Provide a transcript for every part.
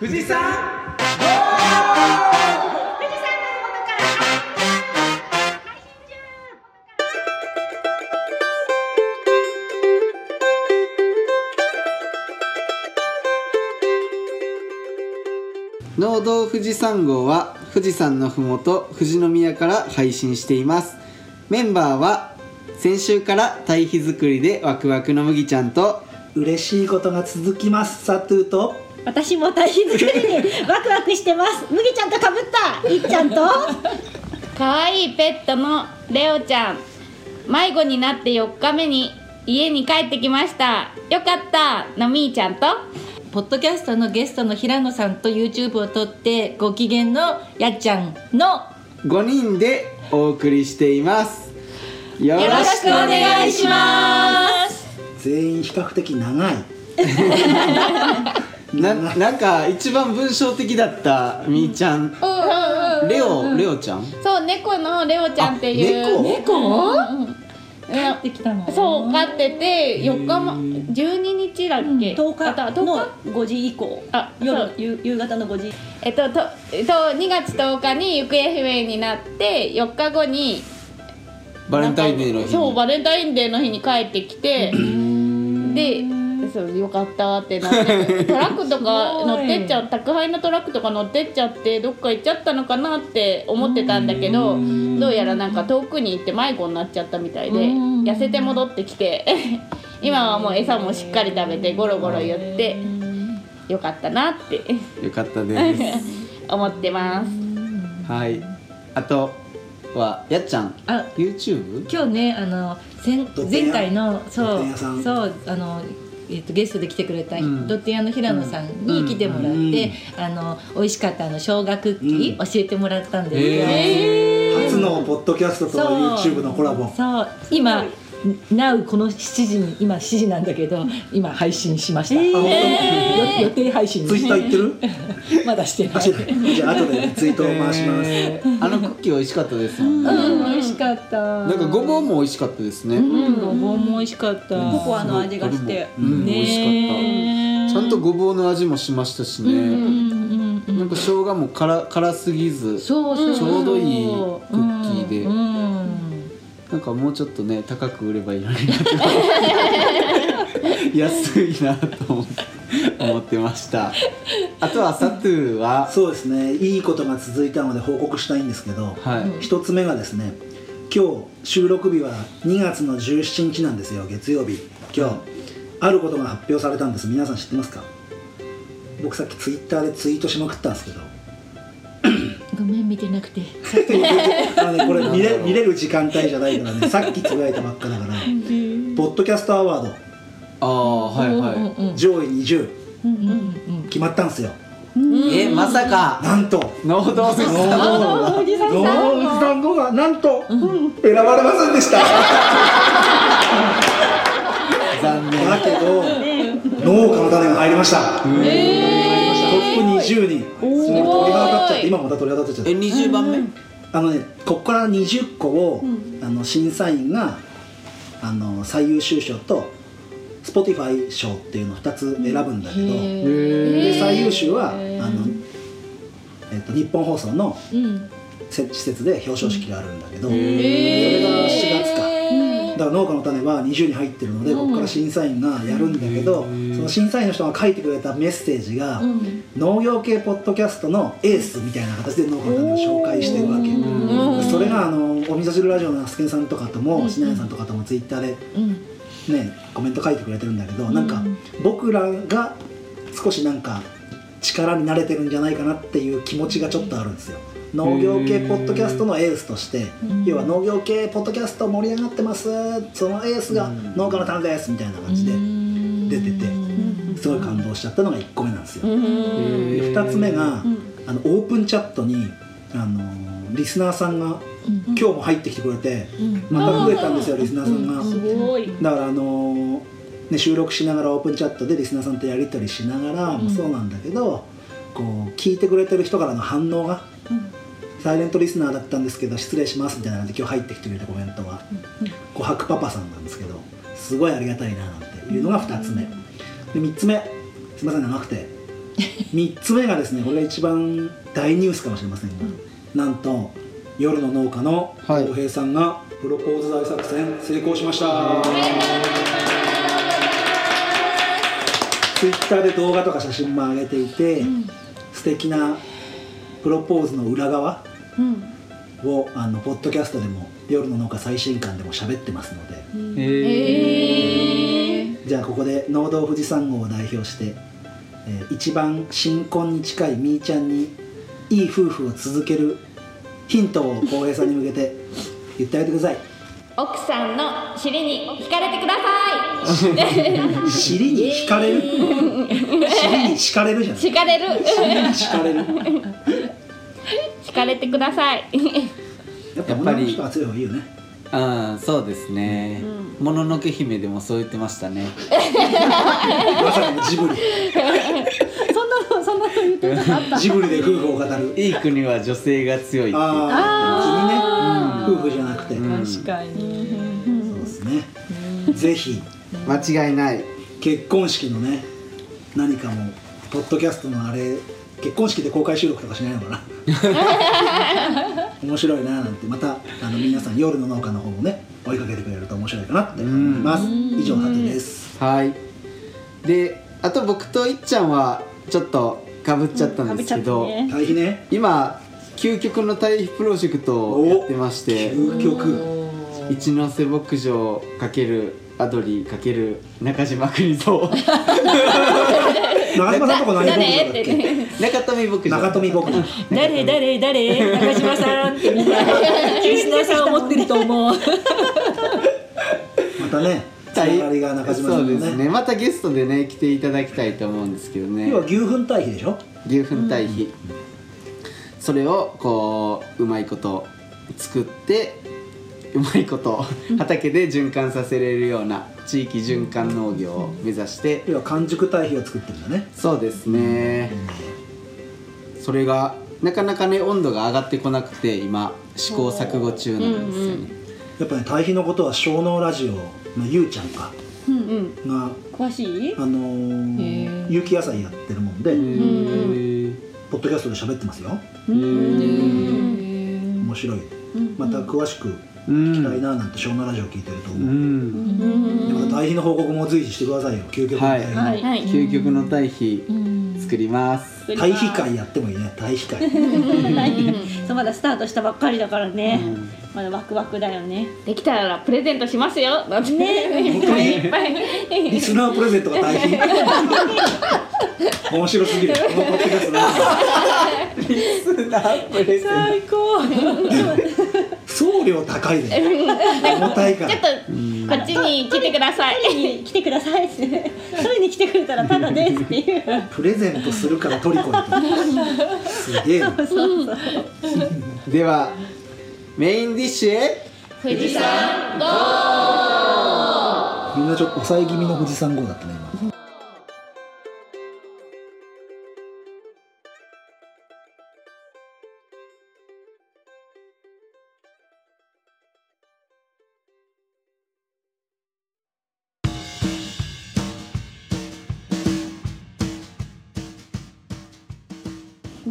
富士山富士山の麓から配信中農道富士山号は富士山のふもと富士宮から配信しています。メンバーは先週から堆肥作りでワクワクの麦ちゃんと。嬉しいことが続きますサトゥーと私も堆肥作りにワクワクしてます。麦ちゃんとかぶった。いっちゃんと。可愛いペットのレオちゃん。迷子になって4日目に家に帰ってきました。よかった。のみーちゃんと。ポッドキャストのゲストの平野さんと YouTube を撮ってご機嫌のやっちゃんの5人でお送りしています。よろよろしくお願いします。全員比較的長い ななんか一番文章的だったみーちゃん。レオレオちゃん？そう猫のレオちゃんっていう。あ猫？うん帰ってきたの？そう飼ってて4日も12日だっけ、10あと日？10の日5時以降。あ夜そう。夕夕方の5時。えっとと、えっと、2月10日に行方不明になって4日後にバレンタインデーの日に。そうバレンタインデーの日に帰ってきて。でそうよかったってなってトラックとか乗ってっちゃう宅配のトラックとか乗ってっちゃってどっか行っちゃったのかなって思ってたんだけどどうやらなんか遠くに行って迷子になっちゃったみたいで痩せて戻ってきて今はもう餌もしっかり食べてゴロゴロ言ってよかったなってよかったです。思ってます。はい。あとはやっちゃんあ YouTube? 今日ねあの前前回のそうそうあのえっとゲストで来てくれた、ん。ドッテン屋の平野さんに来てもらって、うん。あの美味しかったあの生姜クッキー、うん。教えてもらったんですよ、へ初のポッドキャストと YouTube のコラボ。そう。今 Now この7時に今7時なんだけど今配信しました、あ本よ予定配信。当ツイッター行ってる？まだしてない。じゃあ後でツイートを回します、えー。あのクッキー美味しかったですもんね。うん美味しかった。なんかごぼうも美味しかったですね。うん。ごぼうも美味しかった、ココアの味がして。うん、美味しかねった。ちゃんとごぼうの味もしましたしね、うんうんうんなんか生姜も辛辛すぎずそうそうちょうどいいクッキーで。うんうんなんかもうちょっとね高く売ればいいのになって。安いなと思って思ってました。あとはサトゥーは？そうですねいいことが続いたので報告したいんですけど、はい、一つ目がですね今日収録日は2月の17日なんですよ月曜日。今日、あることが発表されたんです。皆さん知ってますか？僕さっきツイッターでツイートしまくったんですけどごめん見てなくて。あのねこれ見れ見れる時間帯じゃないからね。さっきつぶやいたばっかだから。ポッドキャストアワード。ああはいはい、上位20う。んうん決まったんですよ。えまさか。なんと。農道富士ノ山ーノースタンドがなんと。選ばれませんでした。残念。だけど農家の種が入りました。トップ20人それ鳥肌立っちゃって今また鳥肌立っちゃっえて20番目あのねここから20個を、あの審査員があの最優秀賞と Spotify 賞っていうのを2つ選ぶんだけど、で最優秀はあの、えっと日本放送のうん。せ施設で表彰式があるんだけど、それが4月か。だから農家の種は20に入ってるので、ここから審査員がやるんだけど、その審査員の人が書いてくれたメッセージが、農業系ポッドキャストのエースみたいな形で農家の種を紹介してるわけ、それがあのお味噌汁ラジオのアスケンさんとかともしなやさんとかともツイッターでねコメント書いてくれてるんだけど、なんか僕らが少しなんか力になれてるんじゃないかなっていう気持ちがちょっとあるんですよ農業系ポッドキャストのエースとして、要は農業系ポッドキャスト盛り上がってます。そのエースが農家の種ですみたいな感じで出ててすごい感動しちゃったのが1個目なんですよ、で2つ目が、あのオープンチャットにあのリスナーさんが今日も入ってきてくれて、また増えたんですよリスナーさんが、だからあのーね、収録しながらオープンチャットでリスナーさんとやり取りしながらもそうなんだけど、こう聞いてくれてる人からの反応が、サイレントリスナーだったんですけど失礼しますみたいな感じで今日入ってきてくれたコメントが琥珀パパさんなんですけどすごいありがたいななんていうのが2つ目。で3つ目。すいません長くて。3つ目がですねこれが一番大ニュースかもしれませんが、なんと夜の農家のはい。浩平さんがプロポーズ大作戦成功しました、ツイッターで動画とか写真も上げていて、素敵なプロポーズの裏側をあのポッドキャストでも夜の農家最新刊でも喋ってますので、へえじゃあここで農道富士山号を代表して、えー一番新婚に近いみーちゃんにいい夫婦を続けるヒントを浩平さんに向けて言ってあげてください。奥さんの尻に惹かれてください。尻に惹かれる？尻に敷かれるじゃない惹かれる。尻に敷かれる惹かれてください。やっぱ女の人は強い方がいいよね。ああそうですね。もののけ姫でもそう言ってましたね。まさかのジブリ。そんなのそんなの言ってたジブリで夫婦を語る。いい国は女性が強いってああ君ね。夫婦じゃなくて、うん。確かに。そうですね。ぜひ。間違いない。結婚式のね何かもポッドキャストのあれ結婚式で公開収録とかしないのかな？面白いななんてまたあの皆さん夜の農家の方もね追いかけてくれると面白いかなって思います。以上ハトです。はい。であと僕といっちゃんはちょっとかぶっちゃったんですけど、うんね。対比ね。今究極の対比プロジェクトをやってまして究極。一ノ瀬牧場×アドリー×中島邦蔵 長嶋さんとこ何誰って中富牧場中富牧場誰？誰？誰？中島さんってみんな。リスナーさん思ってると思う。またねがりが中島さそうんですのね。ねまたゲストでね来ていただきたいと思うんですけどね。要は牛糞対比でしょ？牛糞堆肥、それをこううまいこと作ってうまいこと畑で循環させれるような地域循環農業を目指して要は完熟堆肥を作ってるんだね。そうですね。それがなかなかね温度が上がってこなくて今試行錯誤中なんですよね、やっぱね堆肥のことは小脳ラジオのゆうちゃんか。うんが詳しい？あのー有機野菜やってるもんで、ポッドキャストで喋ってますよ。面白い、また詳しくうん。聞きたいななんて小脳ラジオ聞いてるとう思う、ん。でまた堆肥の報告も随時してくださいよ。究極の堆肥の、はい。はい。究極の堆肥作ります。堆肥会やってもいいね。堆肥会。そうまだスタートしたばっかりだからね、うん。まだワクワクだよね。できたらプレゼントしますよ。だって。ね本当にいっぱい。リスナープレゼントが堆肥 面白すぎる。このポッドキャスト。最高 送料高いね。重たいから。ちょっとこっちに来てください。来てください。取りに来てくれたらただですっていう。プレゼントするからトリコにと。すげえな。ではメインディッシュへ。富士山みんなちょっと抑え気味の富士山号だったね今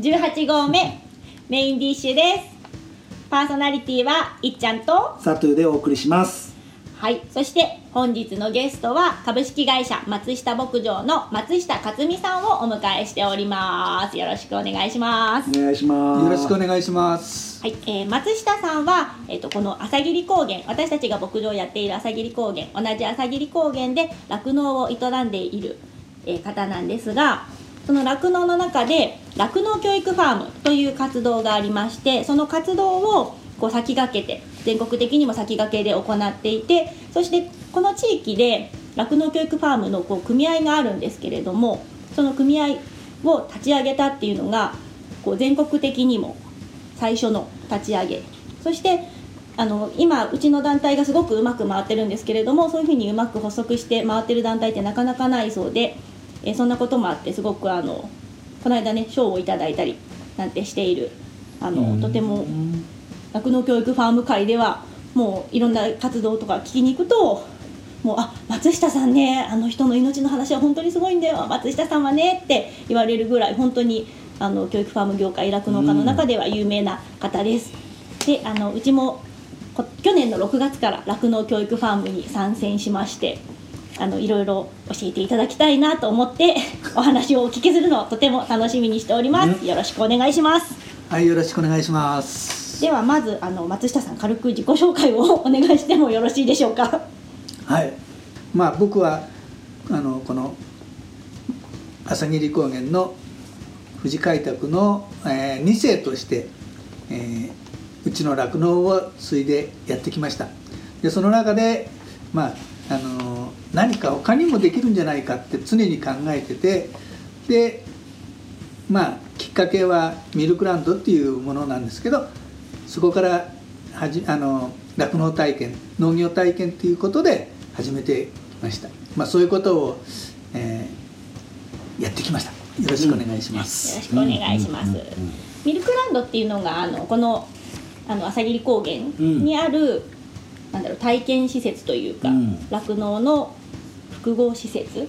18号目メインディッシュです。パーソナリティはいっちゃんとサトゥーでお送りします。はい。そして本日のゲストは株式会社松下牧場の松下克美さんをお迎えしております。よろしくお願いします。お願いします。よろしくお願いします。はい、えー松下さんは、えー、とこの朝霧高原私たちが牧場をやっている朝霧高原同じ朝霧高原で酪農を営んでいる、えー方なんですがその酪農の中で酪農教育ファームという活動がありましてその活動をこう先駆けて全国的にも先駆けで行っていてそしてこの地域で酪農教育ファームのこう組合があるんですけれどもその組合を立ち上げたっていうのがこう全国的にも最初の立ち上げ。そしてあの今うちの団体がすごくうまく回ってるんですけれどもそういうふうにうまく補足して回ってる団体ってなかなかないそうで、えーそんなこともあってすごくあのこの間ね賞をいただいたりなんてしているあのとても酪農教育ファーム界ではもういろんな活動とか聞きに行くともうあ松下さんねあの人の命の話は本当にすごいんだよ松下さんはねって言われるぐらい本当にあの教育ファーム業界酪農家の中では有名な方です。であのうちもこ去年の6月から酪農教育ファームに参戦しましてあのいろいろ教えていただきたいなと思って お話をお聞きするのをとても楽しみにしております。よろしくお願いします。はい、よろしくお願いします。ではまずあの松下さん軽く自己紹介をお願いしてもよろしいでしょうか。はい、まあ僕はあのこの朝霧高原の富士開拓の、えー、2世として、えーうちの酪農を継いでやってきました。でその中でまああの何か他にもできるんじゃないかって常に考えててでまあきっかけはミルクランドっていうものなんですけどそこからはじあの酪農体験農業体験っていうことで始めてきました、まあ、そういうことを、えーやってきました。よろしくお願いします、よろしくお願いします。ミルクランドっていうのがあのこのあの朝霧高原にある、なんだろう体験施設というかうん。酪農、の複合施設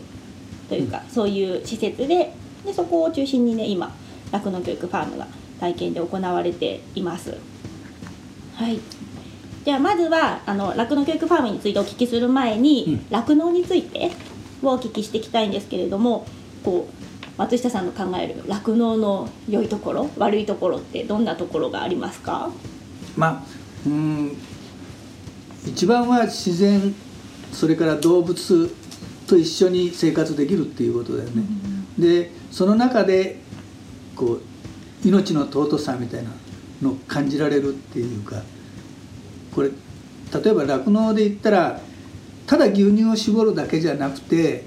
というか、そういう施設ででそこを中心にね今酪農教育ファームが体験で行われています。はい。じゃあまずはあの酪農教育ファームについてお聞きする前に酪農、についてをお聞きしていきたいんですけれどもこう松下さんの考える酪農の良いところ悪いところってどんなところがありますか？まあうん一番は自然それから動物と一緒に生活できるっていうことだよね、でその中でこう命の尊さみたいなのを感じられるっていうかこれ例えば酪農で言ったらただ牛乳を絞るだけじゃなくて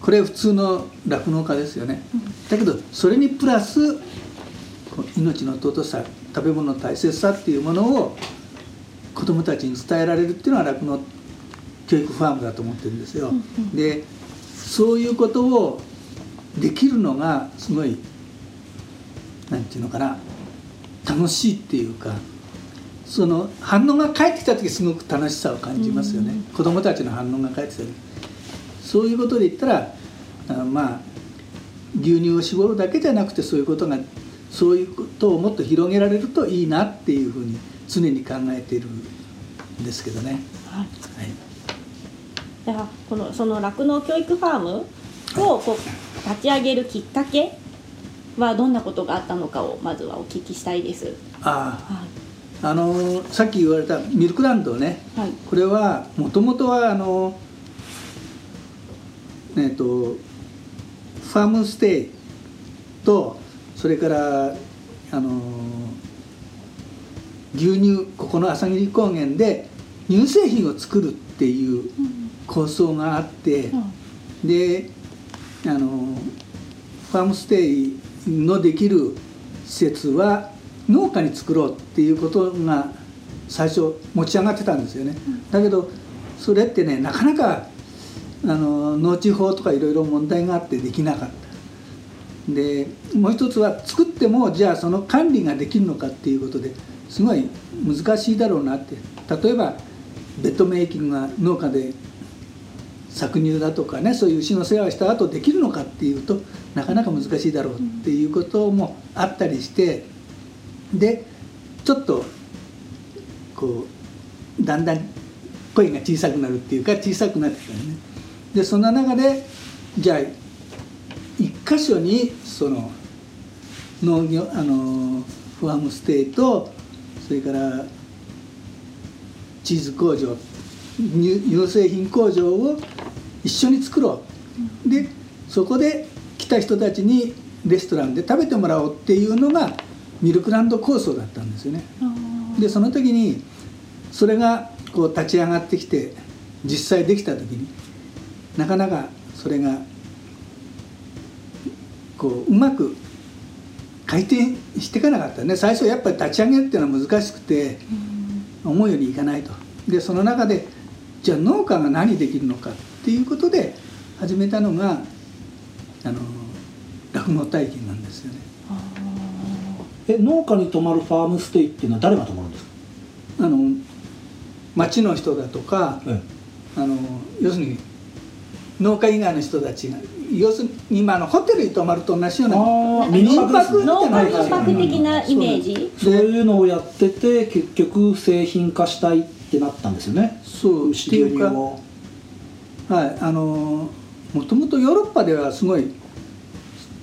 これ普通の酪農家ですよね、だけどそれにプラス命の尊さ食べ物の大切さっていうものを子どもたちに伝えられるっていうのは酪農教育ファームだと思ってるんですよ。でそういうことをできるのがすごいなんていうのかな楽しいっていうかその反応が返ってきた時すごく楽しさを感じますよね、子どもたちの反応が返ってきた時。そういうことで言ったらあまあ牛乳を絞るだけじゃなくてそういうことがそういうことをもっと広げられるといいなっていうふうに常に考えているんですけどね。はい。はいじゃあこのその酪農教育ファームをこう立ち上げるきっかけはどんなことがあったのかをまずはお聞きしたいです。あはああのーさっき言われたミルクランドねい。はい。これはもともとはあのえっ、とファームステイとそれからあの牛乳ここの朝霧高原で乳製品を作るっていう構想があって、であのファームステイのできる施設は農家に作ろうっていうことが最初持ち上がってたんですよね、だけどそれってねなかなかあの農地法とかいろいろ問題があってできなかった。でもう一つは作ってもじゃあその管理ができるのかっていうことですごい難しいだろうなって。例えばベッドメイキングが農家で搾乳だとかねそういう牛の世話をした後できるのかっていうとなかなか難しいだろうっていうこともあったりしてでちょっとこうだんだん声が小さくなるっていうか小さくなってきたよね。でそんな中でじゃあ一箇所にその農業あのファームステイとそれからチーズ工場乳乳製品工場を一緒に作ろう。でそこで来た人たちにレストランで食べてもらおうっていうのがミルクランド構想だったんですよね。でその時にそれがこう立ち上がってきて実際できた時になかなかそれがこううまく回転していかなかったね。最初やっぱり立ち上げるっていうのは難しくて思うようにいかないと。でその中でじゃあ農家が何できるのかっていうことで始めたのがあの酪農体験なんですよね。え農家に泊まるファームステイっていうのは誰が泊まるんですか、あの町の人だとかえあの要するに農家以外の人たちが要するに今あのホテルに泊まると同じような民泊み農たいな家民泊的なイメージ。そういうのをやってて結局製品化したいってなったんですよね。そう牛っていうか牛乳をはいあのもともとヨーロッパではすごい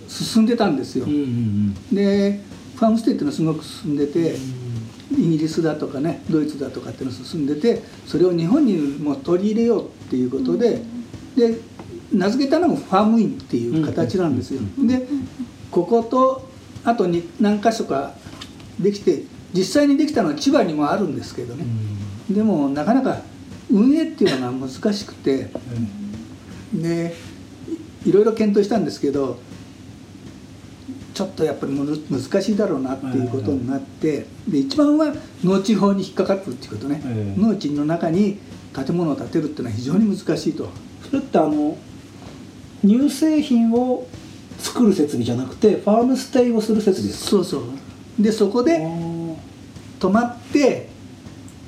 進んでたんですよ、うんうんでファームステイっていうのはすごく進んでて、イギリスだとかねドイツだとかっていうのが進んでてそれを日本にも取り入れようっていうことで、で名付けたのがファームインっていう形なんですよ、でこことあとに何箇所かできて実際にできたのは千葉にもあるんですけどね、でもなかなか運営っていうのが難しくて、でいいろいろ検討したんですけどちょっとやっぱり難しいだろうなっていうことになってで一番は農地法に引っかかってるっていうことね、ええ。農地の中に建物を建てるっていうのは非常に難しいと。それってあの乳製品を作る設備じゃなくてファームステイをする設備ですか？そうそう。でそこであ泊まって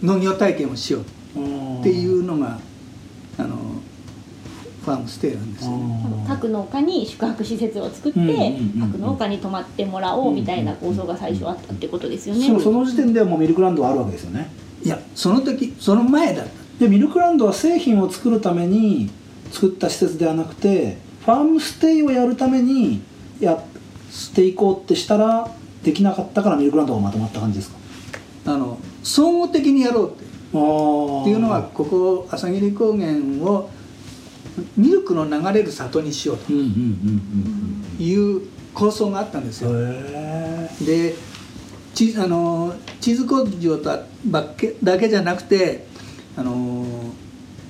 農業体験をしようーっていうのがあのファームステイなんですよね。各農家に宿泊施設を作って、うんうんうんうん。各農家に泊まってもらおうみたいな構想が最初あったってことですよね。その時点ではもうミルクランドはあるわけですよね。いやその時その前だった。でミルクランドは製品を作るために作った施設ではなくてファームステイをやるためにやっていこうってしたらできなかったからミルクランドがまとまった感じですか？あの総合的にやろうって。っていうのはここ朝霧高原をミルクの流れる里にしようと。いう構想があったんですよ。でチあのチーズ工場とばっけだけじゃなくてあの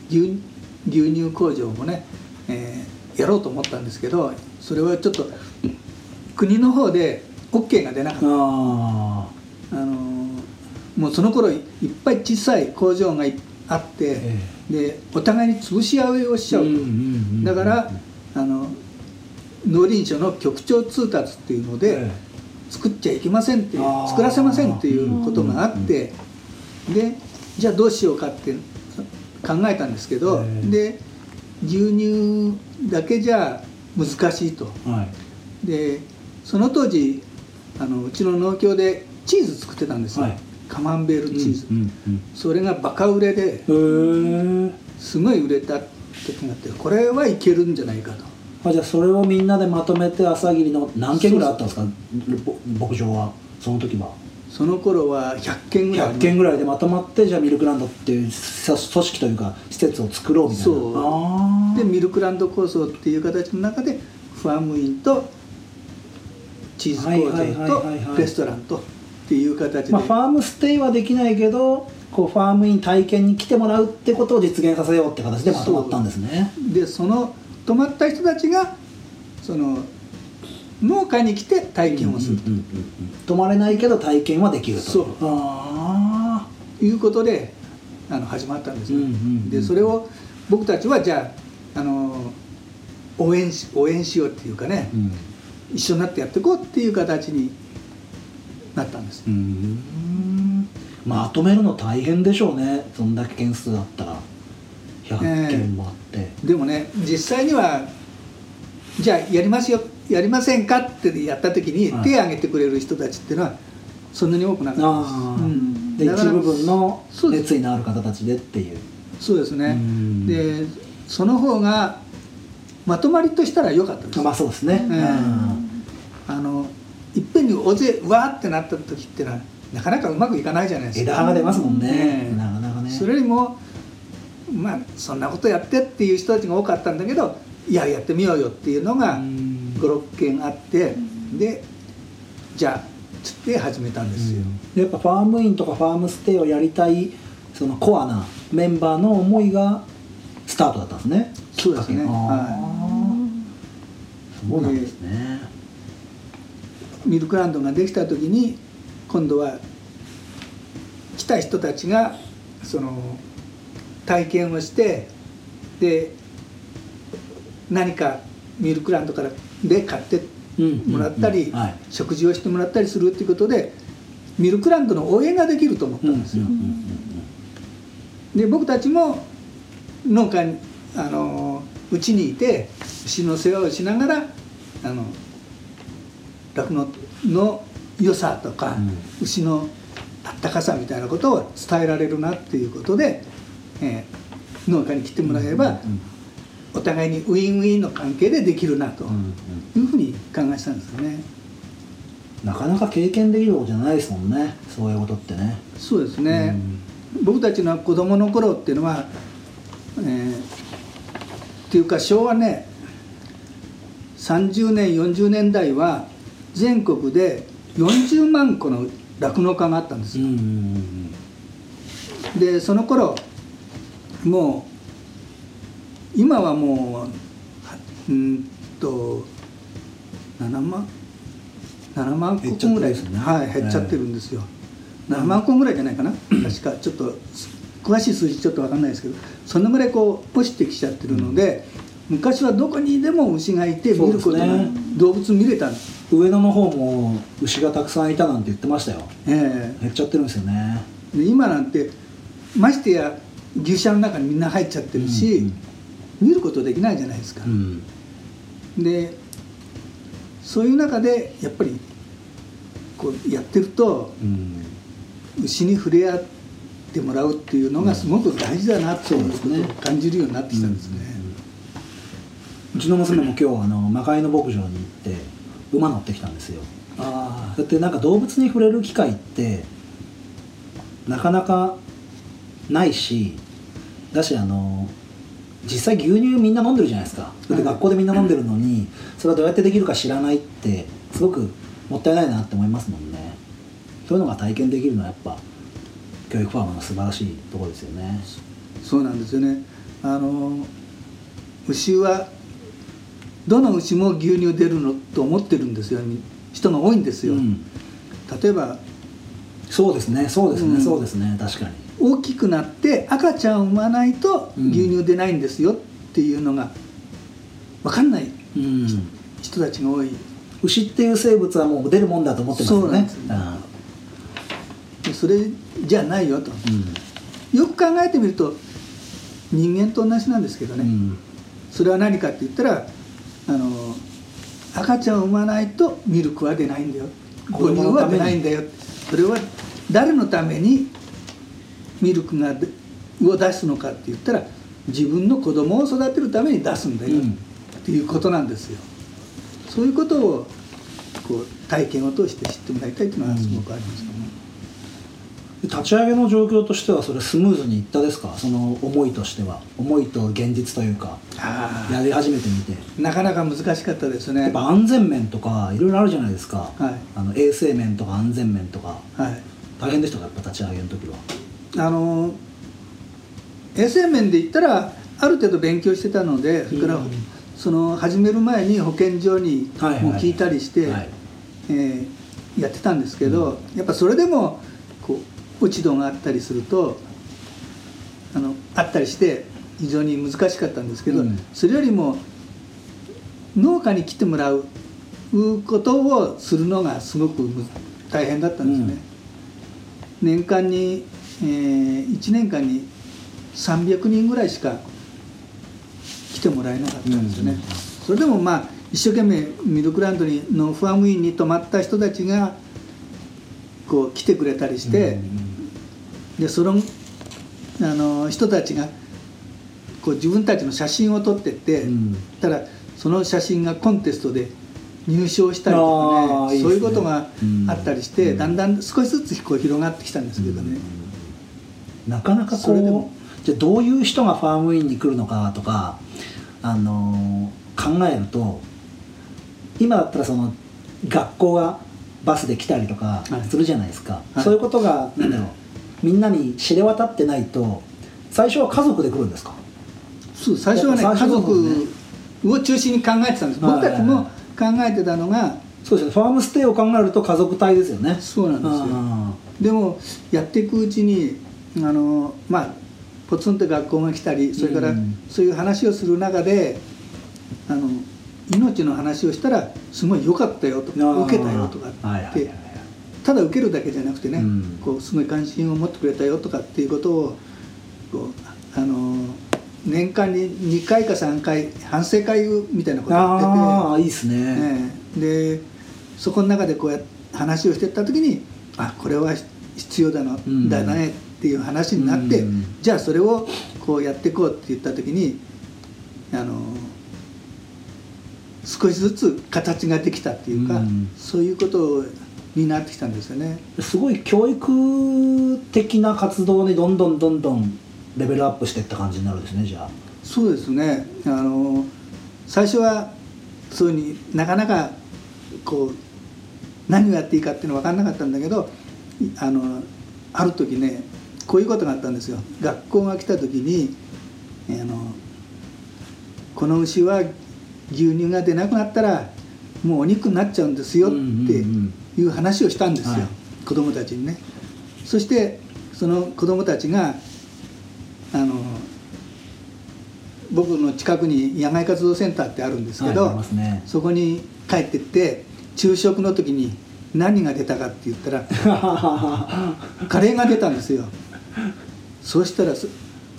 牛牛乳工場もね、えーやろうと思ったんですけどそれはちょっと国の方で OK が出なかった。あのもうその頃いっぱい小さい工場がいあって、えでお互いに潰し合いをしちゃうと、うんうんうんだからあの農林省の局長通達っていうので、え作っちゃいけませんっていう作らせませんっていうことがあって、でじゃあどうしようかって考えたんですけど、ええ。で牛乳だけじゃ難しいと。えはい。でその当時あのうちの農協でチーズ作ってたんですよ、はいカマンベールチーズ、それがバカ売れですごい売れた時があってこれはいけるんじゃないかと。あじゃあそれをみんなでまとめて朝霧の何軒ぐらいあったんですか？ぼ牧場は。その時は。その頃は100件ぐらいあり100ま軒ぐらいでまとまってじゃあミルクランドっていうさ組織というか施設を作ろうみたいな。そう。あでミルクランド構想っていう形の中でファームインとチーズ工場とレストランとっていう形で、まあ、ファームステイはできないけどこうファームイン体験に来てもらうってことを実現させようって形でまとまったんですね。でその泊まった人たちがその農家に来て体験をすると。うんうんうん泊まれないけど体験はできると。そう。あいうことであの始まったんですよ、うんうんうんでそれを僕たちはじゃああの応援し応援しようっていうかね。あ、うん。一緒になってやっていこうっていう形になったんです、うん。まとめるの大変でしょうね。そんだけ件数あったら。100件もあって、でもね実際にはじゃあやりますよやりませんかってやった時にはい。手を挙げてくれる人たちっていうのはそんなに多くなかったあです、あ、うん。で一部分の熱意のある方たちでっていう。そうですね。うん。でその方がまとまりとしたら良かったです、まあそうですね、うんっぺんに大勢わーってなった時ってのはなかなかうまくいかないじゃないですか。枝葉が出ますもんね。ねなかなかね。それよりもまあそんなことやってっていう人たちが多かったんだけどいややってみようよっていうのがうん。56件あってでじゃあつって始めたんですよ、やっぱファームインとかファームステイをやりたいそのコアなメンバーの思いがスタートだったんですね。そうですね。はあー。そうなんですねミルクランドができた時に今度は来た人たちがその体験をしてで何かミルクランドからで買ってもらったり、食事をしてもらったりするっていうことでミルクランドの応援ができると思ったんですよ。で僕たちも農家あのうちにいて牛の世話をしながらあの酪農の良さとか、うん。牛のあったかさみたいなことを伝えられるなっていうことで、えー農家に来てもらえば、うんお互いにウィンウィンの関係でできるなとうんいうふうに考えてたんですよね。なかなか経験できることじゃないですもんね。そういうことってね。そうですね、僕たちの子供の頃っていうのは、えーっていうか昭和ね30年40年代は全国で40万個の酪農家があったんですうんうよ、んでその頃もう今はもうはうんと7万7万個ぐらいですね。はい減っちゃってるんですよ、7万個ぐらいじゃないかな。確かちょっと詳しい数字ちょっと分かんないですけどそのぐらいこう落ちてきちゃってるので、昔はどこにでも牛がいて見ることが、ね動物見れたんです、上野の方も牛がたくさんいたなんて言ってましたよ。え減っちゃってるんですよね。今なんてましてや牛舎の中にみんな入っちゃってるし、うん見ることできないじゃないですか、うん。でそういう中でやっぱりこうやってるとうん。牛に触れ合ってもらうっていうのがすごく大事だなということを感じるようになってきたんですね。うちの娘も今日あの魔界の牧場に行って馬乗ってきたんですよ。あだってなんか動物に触れる機会ってなかなかないしだしあの実際牛乳みんな飲んでるじゃないですか。だって学校でみんな飲んでるのにそれはどうやってできるか知らないってすごくもったいないなって思いますもんね。そういうのが体験できるのはやっぱ教育ファームの素晴らしいところですよね。そうなんですよね。あの牛はどの牛も牛乳出るのと思ってるんですよ人が多いんですよ、うん。例えばそうですねそうですね、うん。そうですね確かに。大きくなって赤ちゃんを産まないとうん。牛乳出ないんですよっていうのが分かんないうん。人たちが多い。牛っていう生物はもう出るもんだと思ってますよね。そうなんですでそれじゃないよと。うん。よく考えてみると人間と同じなんですけどね、うん。それは何かって言ったらあの赤ちゃんを産まないとミルクは出ないんだよ。子母乳は出ないんだよ。それは誰のためにミルクがでを出すのかって言ったら自分の子供を育てるために出すんだよ、うん。っていうことなんですよ。そういうことをこう体験を通して知ってもらいたいっていうのはすごくありますよね、立ち上げの状況としてはそれスムーズにいったですか？その思いとしては。思いと現実というか。あやり始めてみて。あなかなか難しかったですね。やっぱ安全面とかいろいろあるじゃないですか、はい。あの衛生面とか安全面とか。はい。大変でしたか？やっぱ立ち上げの時は。あの衛生面で言ったらある程度勉強してたのでそれから、うんその始める前に保健所にもう聞いたりして、やってたんですけど、やっぱそれでも落ち度があったりするとあのあったりして非常に難しかったんですけど、うん。それよりも農家に来てもらうことをするのがすごくむ大変だったんですね。年間に、え1年間に300人ぐらいしか来てもらえなかったんですよね、うん。それでもまあ一生懸命ミルクランドにのファームインに泊まった人たちがこう来てくれたりして、でそのあの人たちがこう自分たちの写真を撮ってって、うん。たらその写真がコンテストで入賞したりとかねね。そういうことがあったりして、うん。だんだん少しずつこう広がってきたんですけどね、なかなかそれでもじゃあどういう人がファームインに来るのかとか、あのー考えると今だったらその学校がバスで来たりとかはい。するじゃないですか、はい。そういうことがなんだろうみんなに知れ渡ってないと最初は家族で来るんですか？そう最初はねやっぱ最家族を中心に考えてたんです。はい僕たちも考えてたのがそうですね。ファームステイを考えると家族体ですよね。そうなんですよ。あでもやっていくうちにあのまあポツンと学校が来たりそれからうん。そういう話をする中であの命の話をしたらすごい良かったよとーあー。受けたよとかって、はいはいはいはいただ受けるだけじゃなくてね、うん。こうすごい関心を持ってくれたよとかっていうことをこうあの年間に2回か3回反省会みたいなことやってて。ああいいですね、ええでそこの中でこうやって話をしてった時にあこれは必要だの、ん。だねっていう話になって、うん。じゃあそれをこうやっていこうって言った時にあの少しずつ形ができたっていうか、うん。そういうことになってきたんですよね。すごい教育的な活動にどんどんどんどんレベルアップしていった感じになるんですねじゃあ。そうですね。あの最初はそういうふうになかなかこう何をやっていいかっていうの分からなかったんだけどあのある時ねこういうことがあったんですよ。学校が来た時にあのこの牛は牛乳が出なくなったらもうお肉になっちゃうんですよっていう話をしたんですよ、はい。子供たちにね。そしてその子供たちがあの僕の近くに野外活動センターってあるんですけど、はいすね。そこに帰ってって昼食の時に何が出たかって言ったら カレーが出たんですよ。そうしたらそ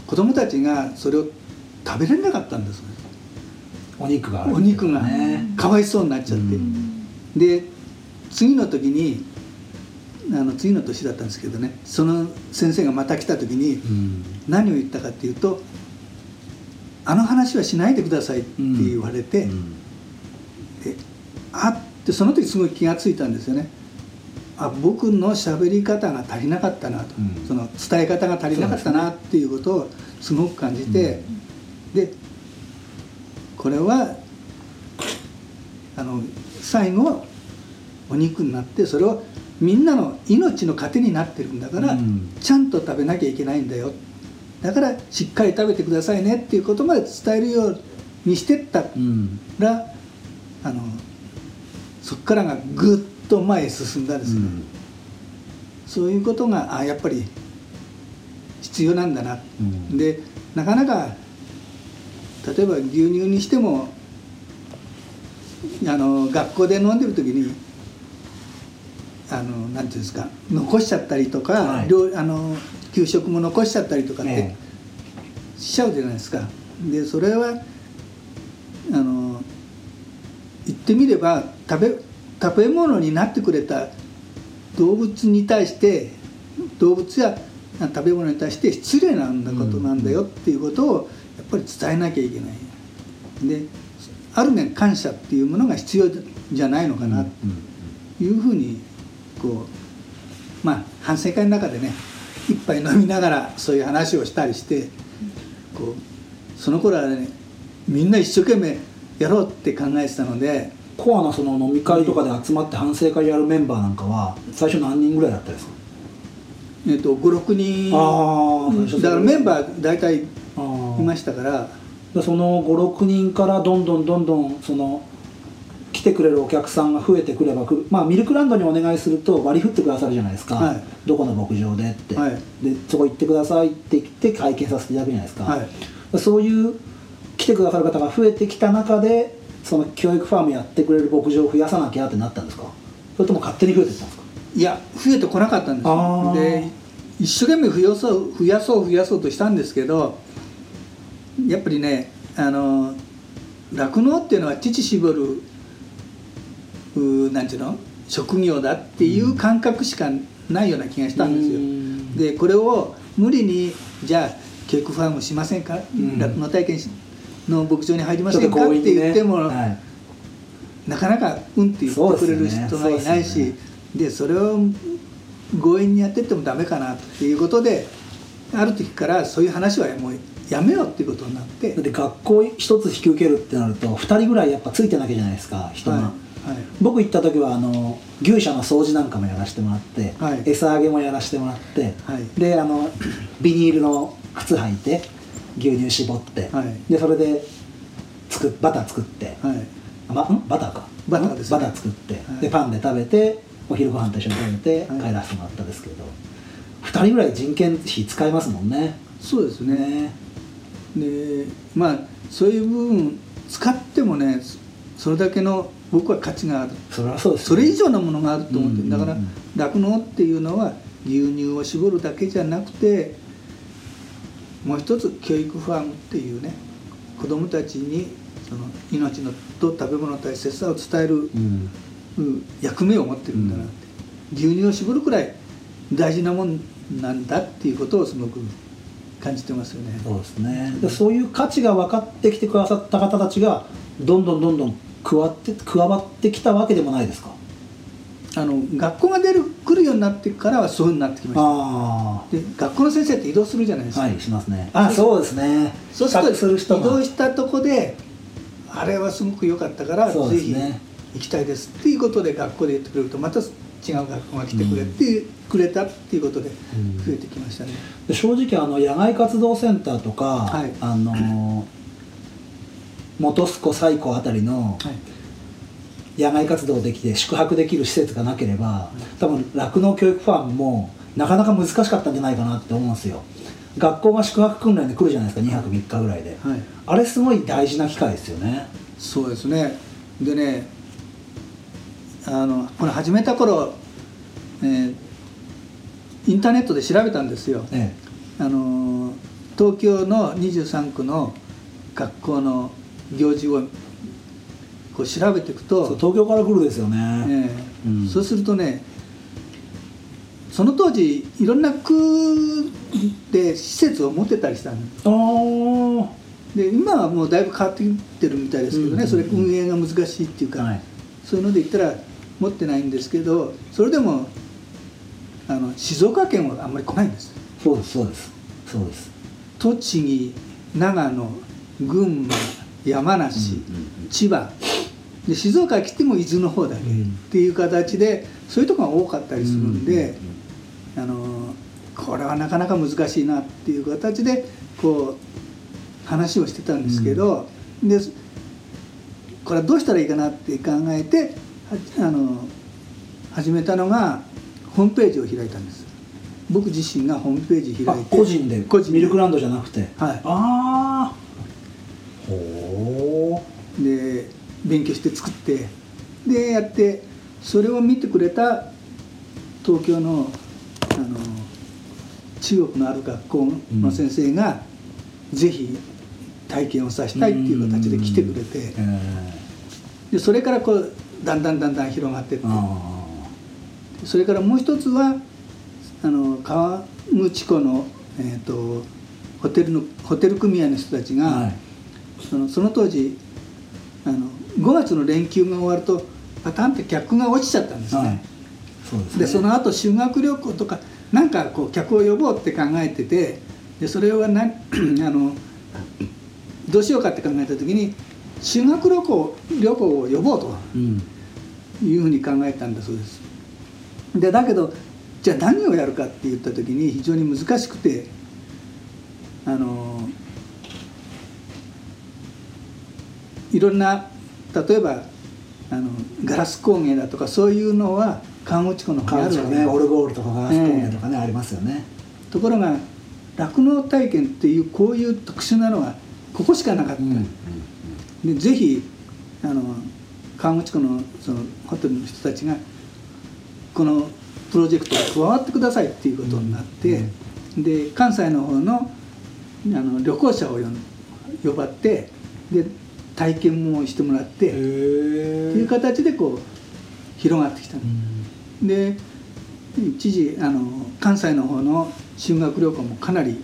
子供たちがそれを食べれなかったんです。お肉があるお肉が。ねかわいそうになっちゃって、で次の時にあの次の年だったんですけどね。その先生がまた来た時にうん。何を言ったかっていうと「あの話はしないでください」って言われて、うあってその時すごい気がついたんですよね。あ僕の喋り方が足りなかったなと、うん。その伝え方が足りなかったなっていうことをすごく感じて、でこれはあの最後お肉になってそれをみんなの命の糧になってるんだから、うん。ちゃんと食べなきゃいけないんだよ。だからしっかり食べてくださいねっていうことまで伝えるようにしてったうん。らあのそこからがぐっと前へ進んだんですよ、うん。そういうことがあやっぱり必要なんだな、うん。でなかなか例えば牛乳にしてもあの学校で飲んでる時にあのなんていうんですか残しちゃったりとか、はい。料あの給食も残しちゃったりとかって、えしちゃうじゃないですか。でそれはあの言ってみれば食べ食べ物になってくれた動物に対して動物や食べ物に対して失礼なんだことなんだよっていうことをやっぱり伝えなきゃいけない。である面感謝っていうものが必要じゃないのかなというふうにこうまあ反省会の中でね一杯飲みながらそういう話をしたりしてこうその頃はねみんな一生懸命やろうって考えてたのでコアなその飲み会とかで集まって反省会やるメンバーなんかは最初何人ぐらいだったですか？えっと56人。あだからメンバー大体いあましたから。でその56人からどんどんどんどんその来てくれるお客さんが増えてくればくるまあミルクランドにお願いすると割り振ってくださるじゃないですか、はい。どこの牧場でって、はい。でそこ行ってくださいって言って会見させていただくじゃないですか、はい。そういう来てくださる方が増えてきた中でその教育ファームやってくれる牧場を増やさなきゃってなったんですか？それとも勝手に増えてったんですか？いや増えてこなかったんですで一生懸命増やそう増やそう増やそうとしたんですけどやっぱりねあの酪農っていうのは乳搾るうなんていうの？職業だっていう感覚しかないような気がしたんですよ。うん。でこれを無理にじゃあ教育ファームしませんか？ん。酪農、体験の牧場に入りませんか？って言っても、はい。なかなかうんって言ってくれる人がいないしそうで,、ですよねそれを強引にやってってもダメかなっていうことである時からそういう話はもうやめようっていうことになって。だって学校一つ引き受けるってなると2人ぐらいやっぱついてなきゃじゃないですか人が、はいはい。僕行った時はあの牛舎の掃除なんかもやらせてもらって、はい。餌あげもやらせてもらって、はい。であのビニールの靴履いて牛乳絞って、はい。でそれでバター作って、ま、ん？バターか。バターですね。バター作って、はい。でパンで食べてお昼ご飯と一緒に食べてはい。帰らせてもらったんですけど、2人ぐらい人件費使いますもんね。そうですね。ね。でまあそういう部分使ってもねそそれだけの僕は価値がある。それはそうですそれ以上のものがあると思ってる。だから酪農っていうのは牛乳を絞るだけじゃなくてもう一つ教育ファームっていうね子どもたちにその命のと食べ物の大切さを伝える、うんうん。役目を持ってるんだなって、牛乳を絞るくらい大事なもんなんだっていうことをすごく感じてますよね。そうですね。でそういう価値が分かってきてくださった方たちがどんどんどんどん加わって加わってきたわけでもないですか？あの学校が出る来るようになってからはそういうふうになってきました。あで学校の先生って移動するじゃないですか、あはいしますね。あそうですね。そうすると移動がしたとこであれはすごく良かったから、そうぜひ行きたいですっていうことで学校で言ってくれるとまた違う学校が来てくれて、くれたっていうことでん。増えてきましたね、で正直あの野外活動センターとか、はい。あの元栖湖西湖あたりのはい。野外活動できて宿泊できる施設がなければ多分酪農教育ファームもなかなか難しかったんじゃないかなって思うんですよ。学校が宿泊訓練で来るじゃないですか2泊3日ぐらいで、はい。あれすごい大事な機会ですよね。そうですね。でねあのこれ始めた頃、えーインターネットで調べたんですよ、えあの東京の23区の学校の行事をこう調べていくえと東京から来るですよね、ええ。うん。そうするとねその当時いろんな区で施設を持ってたりしたんですあー。で今はもうだいぶ変わってきてるみたいですけどね、うん。それ運営が難しいっていうか、はい。そういうので言ったら持ってないんですけどそれでもあの静岡県はあんまり来ないんです。そうですそうですそうです。栃木長野群馬山梨、千葉。で静岡来ても伊豆の方だけうん。っていう形でそういうところが多かったりするんで、あのこれはなかなか難しいなっていう形でこう話をしてたんですけど、でこれはどうしたらいいかなって考えてはあの始めたのがホームページを開いたんです。僕自身がホームページあ開いて個人で？個人で。ミルクランドじゃなくて？はい。ああほで勉強して作ってでやってそれを見てくれた東京のあの中国のある学校の先生が、ぜひ体験をさせたいっていう形で来てくれてでそれからこうだんだんだんだん広がってって。それからもう一つはあの川口湖の、えー、とホテルのホテル組合の人たちが、あはいそのその当時あの5月の連休が終わるとパタンって客が落ちちゃったんですね、はい。そうですね。でその後修学旅行とかなんかこう客を呼ぼうって考えててでそれはなあのどうしようかって考えた時に修学旅行旅行を呼ぼうとうんいうふうに考えたんだそうです。でだけどじゃあ何をやるかって言った時に非常に難しくてあのいろんな例えばあのガラス工芸だとかそういうのは川口湖の方にあるわけ。ね。オルゴールとかガラス工芸とかね、ありますよね。ところが酪農体験っていうこういう特殊なのはここしかなかった、でぜひあの川口湖のそのホテルの人たちがこのプロジェクトに加わってくださいっていうことになって、で関西の方のあの旅行者を呼ばってで体験もしてもらって、へっていうえ形でこう広がってきたの。で一時あの関西の方の修学旅行もかなり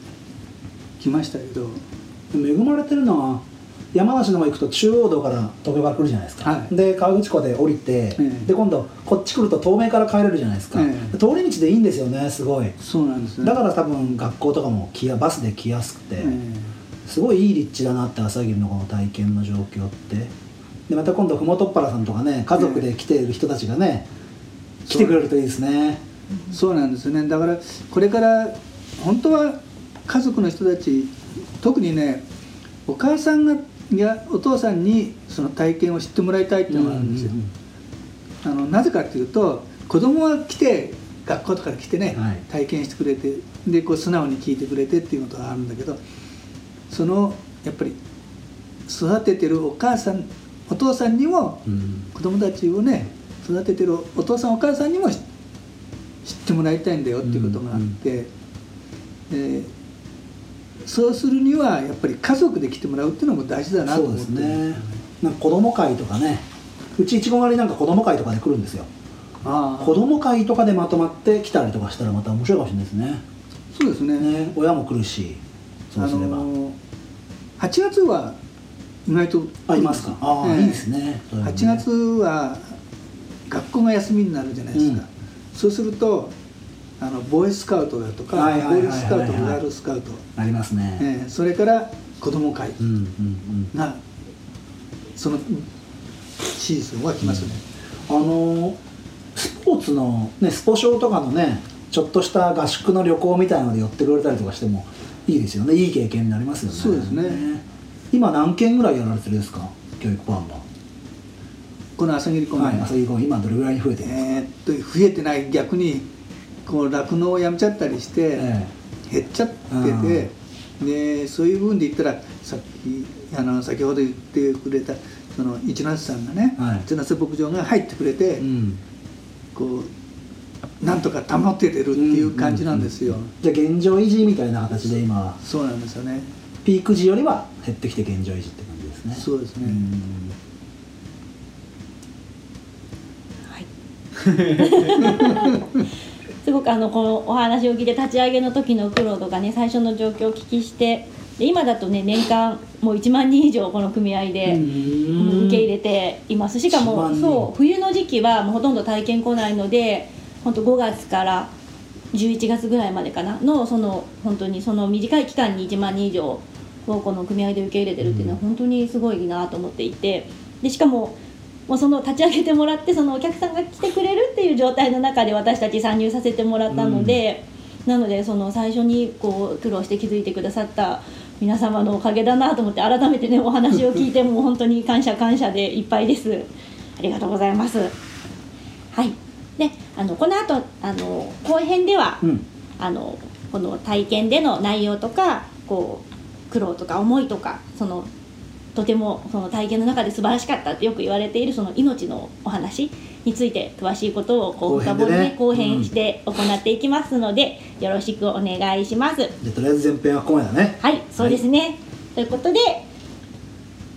来ましたけど。恵まれてるのは山梨の方行くと中央道から東京から来るじゃないですか、はい。で川口湖で降りて、ええ。で今度こっち来ると東名から帰れるじゃないですか、ええ。通り道でいいんですよねすごい。そうなんですね。だから多分学校とかもバスで来やすくて、えすごいいい立地だなって朝霧のこの体験の状況って。でまた今度ふもとっぱらさんとかね家族で来ている人たちがね、来てくれるといいですね。えそうなんですね。だからこれから本当は家族の人たち特にねお母さんがやお父さんにその体験を知ってもらいたいっていうのがあるんですよ、あのなぜかっていうと子供が来て学校とかで来てね、はい。体験してくれてでこう素直に聞いてくれてっていうことがあるんだけどそのやっぱり育ててるお母さんお父さんにもうん。子供たちをね育ててるお父さんお母さんにも知知ってもらいたいんだよっていうことがあって、でそうするにはやっぱり家族で来てもらうっていうのも大事だなと思って。ですね。なんか子供会とかね。うちいちご狩りなんか子供会とかで来るんですよ。ああ。子供会とかでまとまって来たりとかしたらまた面白いかもしれないですね。そうですね。ね。親も来るしそうすれば、あの8月は意外とあいますか？ああ、ええ。いいですね。それもね。8月は学校が休みになるじゃないですか、うん。そうするとあのボーイスカウトだとかボーイスカウトガールスカウト、ありますね、ええ。それから子ども会うんうんうん。がそのシーズンは来ますね、あのスポーツのねスポ少とかのねちょっとした合宿の旅行みたいなので寄ってくれたりとかしてもいいですよね。いい経験になりますよね。そうですね。今何件ぐらいやられてるんですか？教育バンバこの朝霧高はい原、朝日高今どれぐらいに増えてるんですか、えーっと増えてない。逆にこう酪農をやめちゃったりして、え減っちゃってて、でそういう部分で言ったらさっきあの先ほど言ってくれたその一ノ瀬さんがね、はい。一ノ瀬牧場が入ってくれて、えうん。こうなんとか保っててるっていう感じなんですよ、じゃあ現状維持みたいな形で今そうなんですよね。ピーク時よりは減ってきて現状維持って感じですね。そうですね、うん。すごくあのこのお話を聞いて立ち上げの時の苦労とかね最初の状況をお聞きしてで今だとね年間もう1万人以上この組合で、うん。受け入れています。しか1もそう冬の時期はもうほとんど体験来ないので本当5月から11月ぐらいまでかなのその本当にその短い期間に1万人以上をこの組合で受け入れてるっていうのは本当にすごいなと思っていてでしかももうその立ち上げてもらってそのお客さんが来てくれるっていう状態の中で私たち参入させてもらったので、なのでその最初にこう苦労して気づいてくださった皆様のおかげだなと思って改めてねお話を聞いてもう本当に感謝感謝でいっぱいです。ありがとうございます。はいであのこの後あの後編では、うん。あのこの体験での内容とかこう苦労とか思いとかそのとてもその体験の中で素晴らしかったってよく言われているその命のお話について詳しいことをこう深掘りね後編して行っていきますので、よろしくお願いします。じゃあとりあえず前編はここまでだね。はい、そうですね。ということで、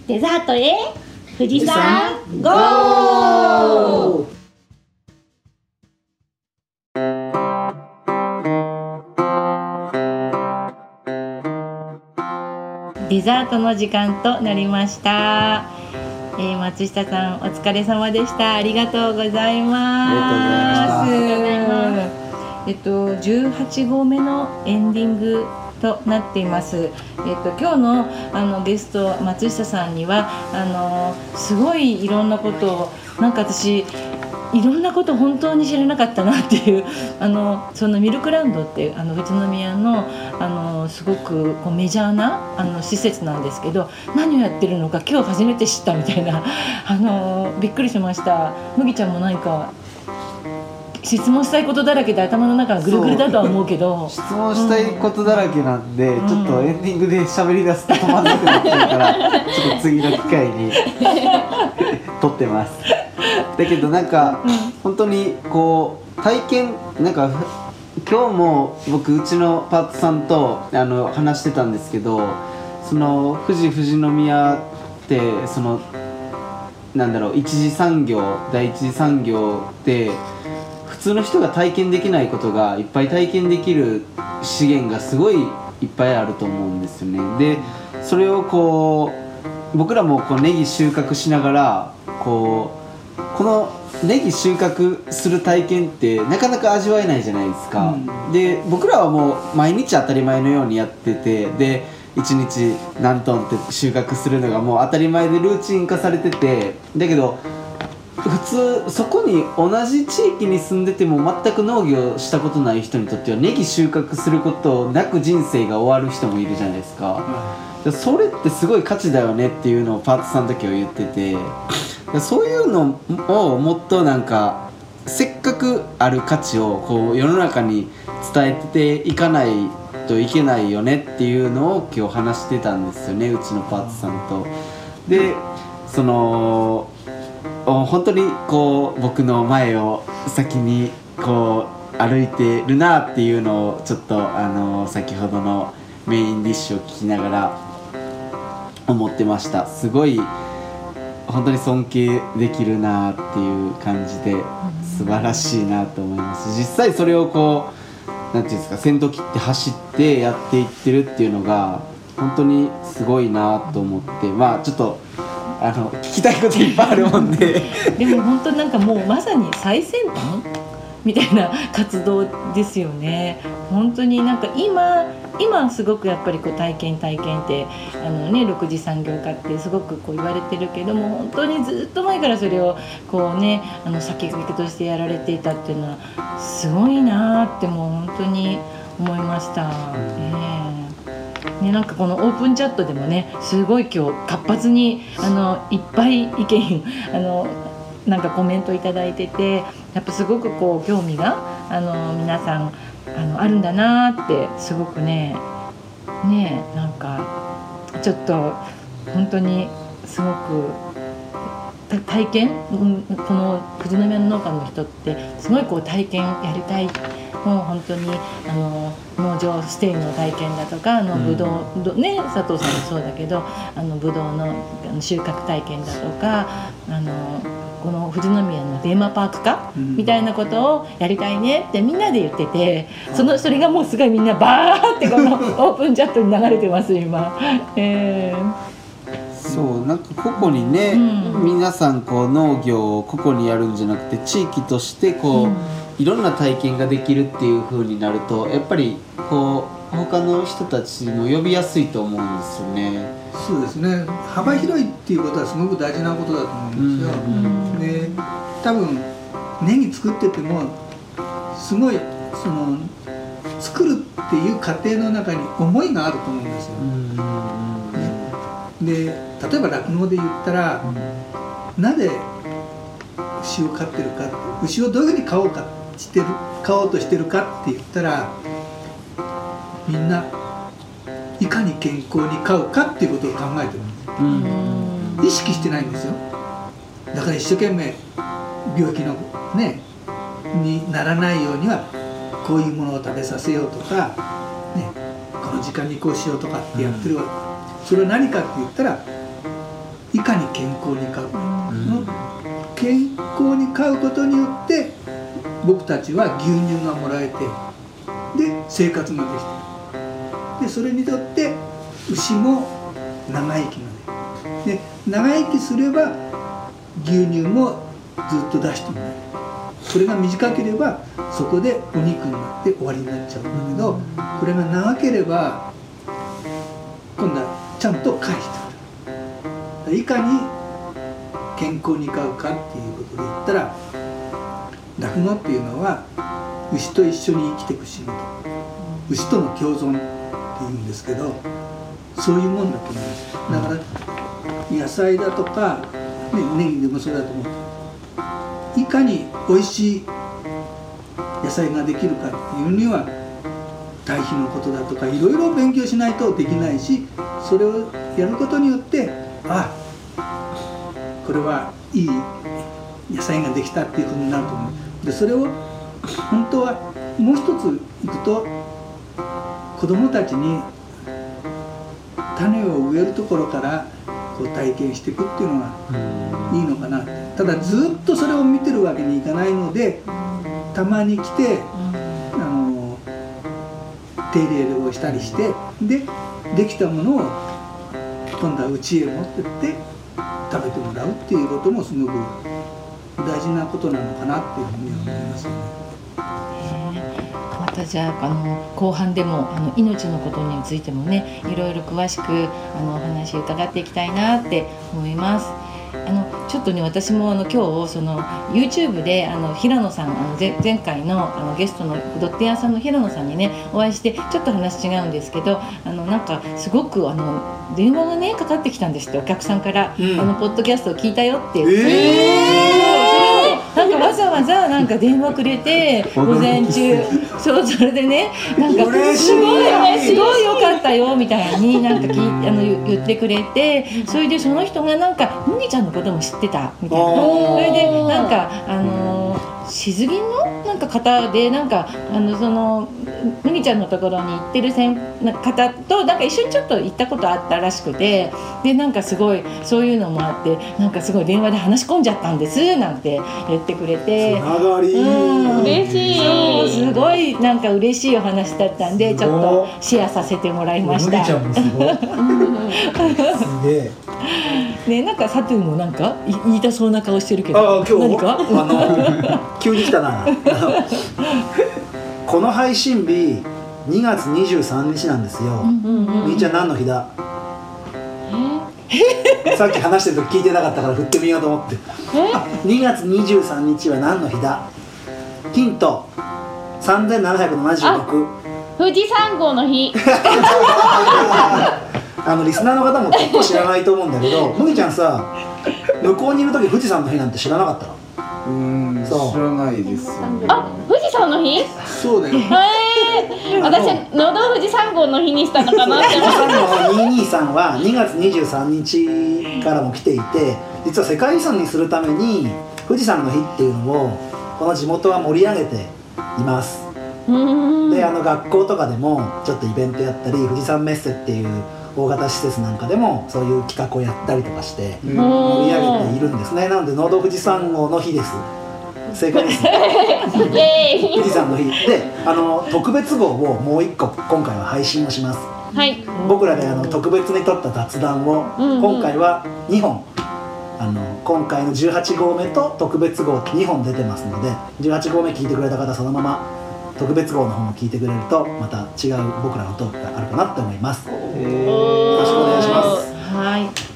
デザートへ富士山ゴーデザートの時間となりました、えー松下さんお疲れ様でした。ありがとうございます。えっと18号目のエンディングとなっています。えっと今日のあのゲスト松下さんにはあのすごいいろんなことをなんか私いろんなこと本当に知らなかったなっていう あのそのミルクランドっていうあの宇都宮のあのすごくこうメジャーなあの施設なんですけど何をやってるのか今日初めて知ったみたいな あのびっくりしました。麦ちゃんも何か質問したいことだらけで頭の中がぐるぐるだとは思うけど。質問したいことだらけなんで、ん。ちょっとエンディングで喋り出すと止まんなくなっちゃうから、ちょっと次の機会に 撮ってます。だけどなんか、本当にこう体験なんかふ今日も僕うちのパートさんとあの話してたんですけどその富士富士宮ってそのなんだろう一次産業第一次産業で普通の人が体験できないことがいっぱい体験できる資源がすごいいっぱいあると思うんですよね。でそれをこう僕らもこうネギ収穫しながらこうこのネギ収穫する体験ってなかなか味わえないじゃないですか、で僕らはもう毎日当たり前のようにやっててで1日何トンって収穫するのがもう当たり前でルーチン化されててだけど普通そこに同じ地域に住んでても全く農業したことない人にとってはネギ収穫することなく人生が終わる人もいるじゃないですか。でそれってすごい価値だよねっていうのをパートさんの時は言っててでそういうのをもっとなんかせっかくある価値をこう世の中に伝えていかないといけないよねっていうのを今日話してたんですよねうちのパートさんと。でそのお本当にこう僕の前を先にこう歩いてるなっていうのをちょっとあの先ほどのメインディッシュを聞きながら思ってました。すごい本当に尊敬できるなっていう感じで素晴らしいなと思います。実際それをこうなんていうんですか先頭切って走ってやっていってるっていうのが本当にすごいなと思ってまあちょっとあの聞きたいこといっぱいあるもんで。でも本当なんかもうまさに最先端？みたいな活動ですよね。本当になんか今今すごくやっぱりこう体験体験ってあのね6次産業化ってすごくこう言われてるけども本当にずっと前からそれをこうねあの先駆けとしてやられていたっていうのはすごいなってもう本当に思いました。ねね、なんかこのオープンチャットでもねすごい今日活発にあのいっぱい意見 あのなんかコメントいいててやっぱすごくこう興味があの皆さんあのあるんだなってすごくねねなんかちょっと本当にすごく体験、この富士宮の農家の人ってすごいこう体験やりたいもう本当にあの農場ステイの体験だとかあのぶどう、どね佐藤さんもそうだけどあのぶどうの収穫体験だとかあのこの富士宮のテーマパーク化、うん。みたいなことをやりたいねってみんなで言っててそのそれがもうすごいみんなバーってこの オープンチャットに流れてます今。えーそうなんか個々にね、うん。皆さんこう農業を個々にやるんじゃなくて地域としてこう、うんいろんな体験ができるっていう風になるとやっぱりこう他の人たちも呼びやすいと思うんですよね。そうですね。幅広いっていうことはすごく大事なことだと思うんですよ、うんで多分ネギ作っててもすごいその作るっていう過程の中に思いがあると思うんですよ、で例えば酪農で言ったら、なぜ牛を飼ってるか牛をどういうふうに飼おうかしてる飼おうとしてるかって言ったらみんないかに健康に飼うかっていうことを考えてる。んですうん。意識してないんですよ。だから一生懸命病気のねにならないようにはこういうものを食べさせようとか、ね、この時間にこうしようとかってやってる。わけ、それは何かって言ったらいかに健康に飼う、ん。健康に飼うことによって僕たちは牛乳がもらえてで生活ができてでそれにとって牛も長生きがでで長生きすれば牛乳もずっと出してもらえる。それが短ければそこでお肉になって終わりになっちゃうんだけどこれが長ければ今度はちゃんと返してくる。いかに健康に飼うかっていうことで言ったら酪農っていうのは牛と一緒に生きていく仕事牛との共存っていうんですけどそういうもんだと思うんです。だから野菜だとか、ね、ネギでもそうだと思う。いかに美味しい野菜ができるかっていうには堆肥のことだとかいろいろ勉強しないとできないしそれをやることによってあこれはいい野菜ができたっていうふうになると思う。でそれを本当はもう一ついくと子供たちに種を植えるところからこう体験していくっていうのがいいのかな。ただずっとそれを見てるわけにいかないのでたまに来てあの手入れをしたりしてでできたものを今度は家へ持ってって食べてもらうっていうこともすごく大事なことなのかなっていうふうには思いますよね。またじゃああの後半でもあの命のことについてもねいろいろ詳しくあのお話伺っていきたいなって思います。あのちょっとね私もあの今日その YouTube であの平野さんあの前前回のあのゲストのドッテ屋さんの平野さんにねお会いしてちょっと話違うんですけどあのなんかすごくあの電話がねかかってきたんですってお客さんから、うんあのポッドキャストを聞いたよって言って。そうそれをなんかわざなんか電話くれて午前中。そうそれでねなんかすごい。すごい良かったよみたいになんか聞いあの言言ってくれてそれでその人がなんか麦ちゃんのことも知ってたみたいな。それでなんかあのーしずぎんのか方でなんかあのその麦ちゃんのところに行ってるせんな方となんか一緒にちょっと行ったことあったらしくてでなんかすごいそういうのもあってなんかすごい電話で話し込んじゃったんですなんて言ってくれて。つながり。うん。嬉しい。そうすごいなんか嬉しいお話だったんでちょっとシェアさせてもらいました。麦ちゃんもすごい すげえ。ねなんかサトゥーもなんかい言いたそうな顔してるけど。ああ今日？何か？あの急に来たな。この配信日2月23日なんですよ、みーちゃん何の日だ？さっき話してる時聞いてなかったから振ってみようと思って。あ2 月23日は何の日だ？ヒント。3776富士山号の日。あのリスナーの方も結構知らないと思うんだけど 麦ちゃんさ向こうにいる時富士山の日なんて知らなかったの？うんそう。知らないですあ富士山の日？そうだよ。えー、私のど富士山号の日にしたのかなって思っ富士山の223は2月23日からも来ていて実は世界遺産にするために富士山の日っていうのをこの地元は盛り上げていますであの学校とかでもちょっとイベントやったり富士山メッセっていう大型施設なんかでもそういう企画をやったりとかして盛り上げているんですね。なので農道富士山号の日です。正解です。富士山の日。であの特別号をもう一個今回は配信をします。はい。僕らであの特別に撮った雑談を、今回は2本。あの今回の18号目と特別号2本出てますので18号目聞いてくれた方そのまま特別号の方も聞いてくれるとまた違う僕らのトークがあるかなって思いますよろしくお願いしますはい。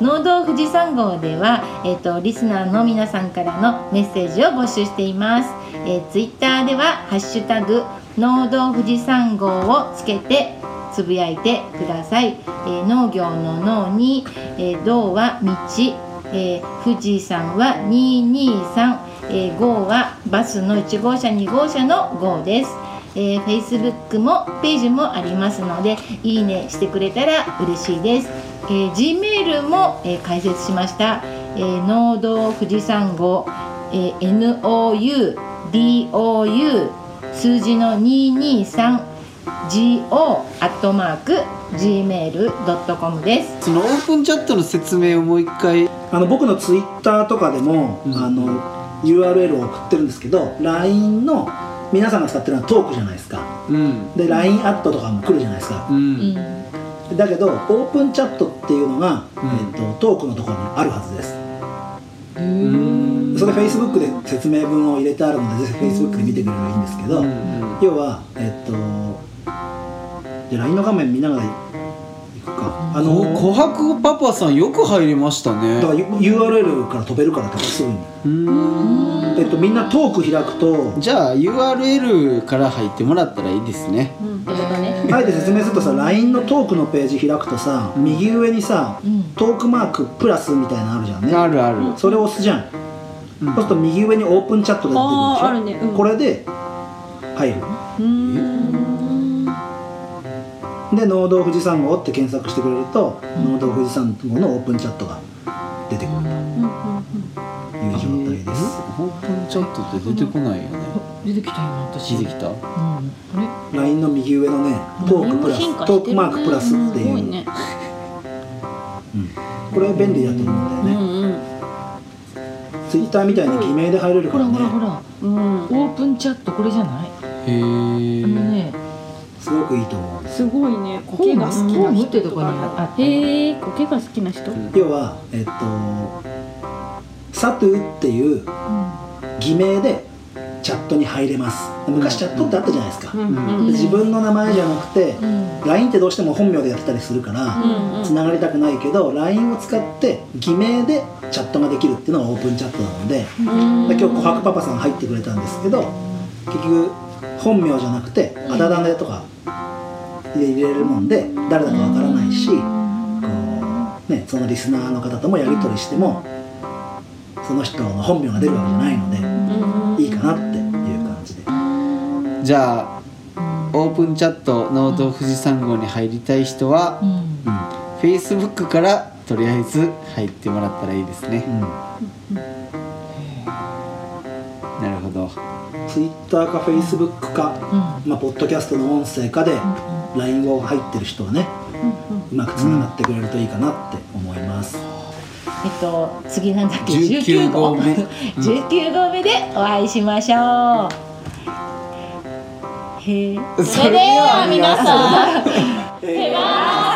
農道富士山号では、えっ、とリスナーの皆さんからのメッセージを募集しています。えー、ツイッターではハッシュタグ農道富士山号をつけてつぶやいてください。えー農業の農に、えー道は道、えー富士山は223、えー号はバスの1号車2号車の号です。えー、Facebook もページもありますのでいいねしてくれたら嬉しいです、えー、Gmail も、えー開設しました、えー、農道富士山号、えー、NOUDOU 数字の 223GO アットマーク Gmail.com です。そのオープンチャットの説明をもう一回。あの僕のツイッターとかでも、うん。あの URL を送ってるんですけど LINE の皆さんが使ってるのはトークじゃないですか。うん。で LINE アットとかも来るじゃないですか。ううん。んだけどオープンチャットっていうのが、うん。えっとトークのところにあるはずです。うん。それ Facebook で説明文を入れてあるのでぜひ Facebook で見てくれればいいんですけど、うん。要はえっとじゃあ LINE の画面見ながらか。あのこ琥珀パパさんよく入りましたね。だから URL から飛べるからとかすぐに、うん。えっと、みんなトーク開くと。じゃあ URL から入ってもらったらいいですね。あえて説明するとさ LINE のトークのページ開くとさ右上にさうん。トークマークプラスみたいなのあるじゃんね。あるある。それを押すじゃん、うん。そうすると右上にオープンチャットが出てくるでしょ、るね。うん。これで入る。うーんで農道富士山号って検索してくれると農道富士山号のオープンチャットが出てくるという状態です、オープンチャットって出てこないよね。出てきた今私。出てきた？うん、あれ？LINE の右上のねトークプラストークマークプラスっていう、すごいね。これ便利だと思うんだよね、うんうんツイッターみたいに偽名で入れるからね。ほらほらほら。うん。オープンチャットこれじゃない？へえくいいと思うすごいね。苔が好きな人。とかへえ苔が好きな人？要はえっとサトゥっていう偽名でチャットに入れます。昔チャットってあったじゃないですか、自分の名前じゃなくて、うん。LINE ってどうしても本名でやってたりするから、うんつながりたくないけど LINE を使って偽名でチャットができるっていうのがオープンチャットなので,、今日琥珀パパさん入ってくれたんですけど結局本名じゃなくてあだ名でとかで入れるもんで誰だかわからないしこう、ね、そのリスナーの方ともやり取りしてもその人の本名が出るわけじゃないのでいいかなっていう感じで。じゃあオープンチャットノート富士山号に入りたい人はうん。うん Facebook からとりあえず入ってもらったらいいですね。うん。なるほど。Twitter か Facebook か、まあ、ポッドキャストの音声かで LINE を入ってる人はね、うまくつながってくれるといいかなって思います、えっと次なんだっけ？19号目。19号。目でお会いしましょう。へえ。それでは皆さん